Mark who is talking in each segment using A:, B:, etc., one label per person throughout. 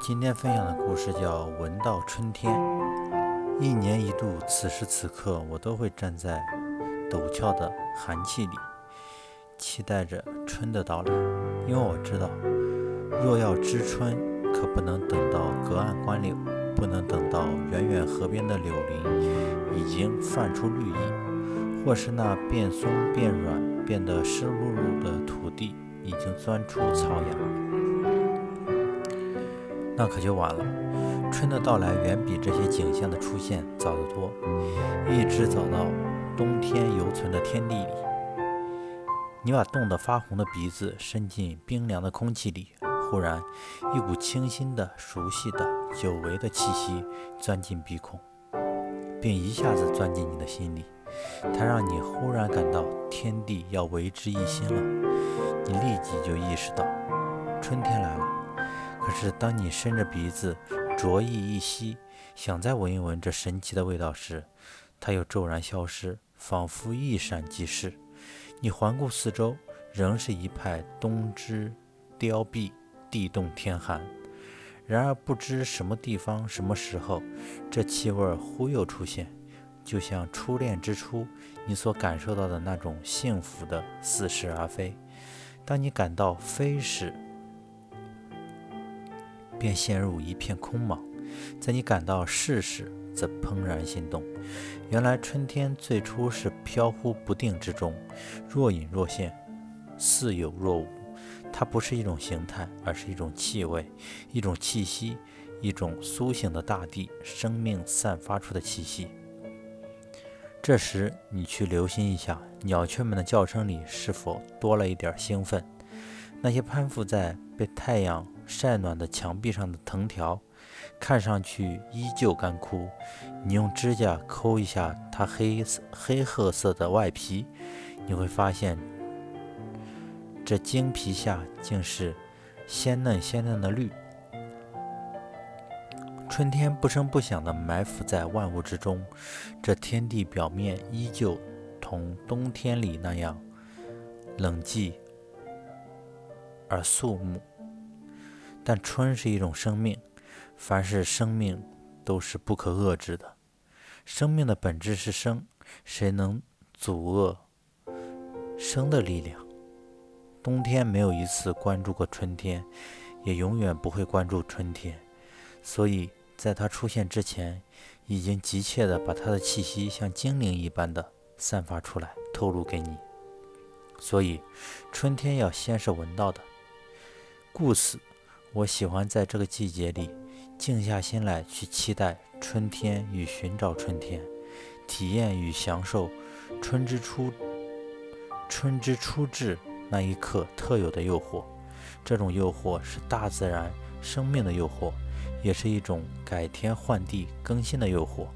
A: 今天分享的故事叫《闻到春天》。一年一度，此时此刻，我都会站在陡峭的寒气里，期待着春的到来。因为我知道，若要知春，可不能等到隔岸观柳，不能等到远远河边的柳林已经泛出绿意，或是那变松变软、变得湿漉漉的土地已经钻出草芽。那可就晚了。春的到来远比这些景象的出现早得多，一直早到冬天犹存的天地里。你把冻得发红的鼻子伸进冰凉的空气里，忽然一股清新的、熟悉的、久违的气息钻进鼻孔，并一下子钻进你的心里。它让你忽然感到天地要为之一新了。你立即就意识到，春天来了。可是，当你伸着鼻子着意一吸，想再闻一闻这神奇的味道时，它又骤然消失，仿佛一闪即逝。你环顾四周，仍是一派冬之凋敝，地冻天寒。然而，不知什么地方、什么时候，这气味忽又出现，就像初恋之初你所感受到的那种幸福的似是而非。当你感到非时，便陷入一片空茫，在你感到是时，则怦然心动。原来春天最初是飘忽不定之中，若隐若现，似有若无。它不是一种形态，而是一种气味，一种气息，一种苏醒的大地生命散发出的气息。这时，你去留心一下，鸟雀们的叫声里是否多了一点兴奋？那些攀附在被太阳晒暖的墙壁上的藤条，看上去依旧干枯。你用指甲抠一下它黑黑褐色的外皮，你会发现，这茎皮下竟是鲜嫩鲜嫩的绿。春天不声不响地埋伏在万物之中，这天地表面依旧同冬天里那样冷寂。而肃穆，但春是一种生命，凡是生命都是不可遏制的。生命的本质是生，谁能阻遏生的力量？冬天没有一次关注过春天，也永远不会关注春天，所以在它出现之前，已经急切地把它的气息像精灵一般的散发出来，透露给你。所以，春天要先是闻到的。故此，我喜欢在这个季节里静下心来，去期待春天与寻找春天，体验与享受春之初、春之初至那一刻特有的诱惑。这种诱惑是大自然生命的诱惑，也是一种改天换地更新的诱惑。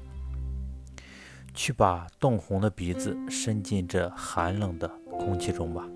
A: 去把冻红的鼻子伸进这寒冷的空气中吧。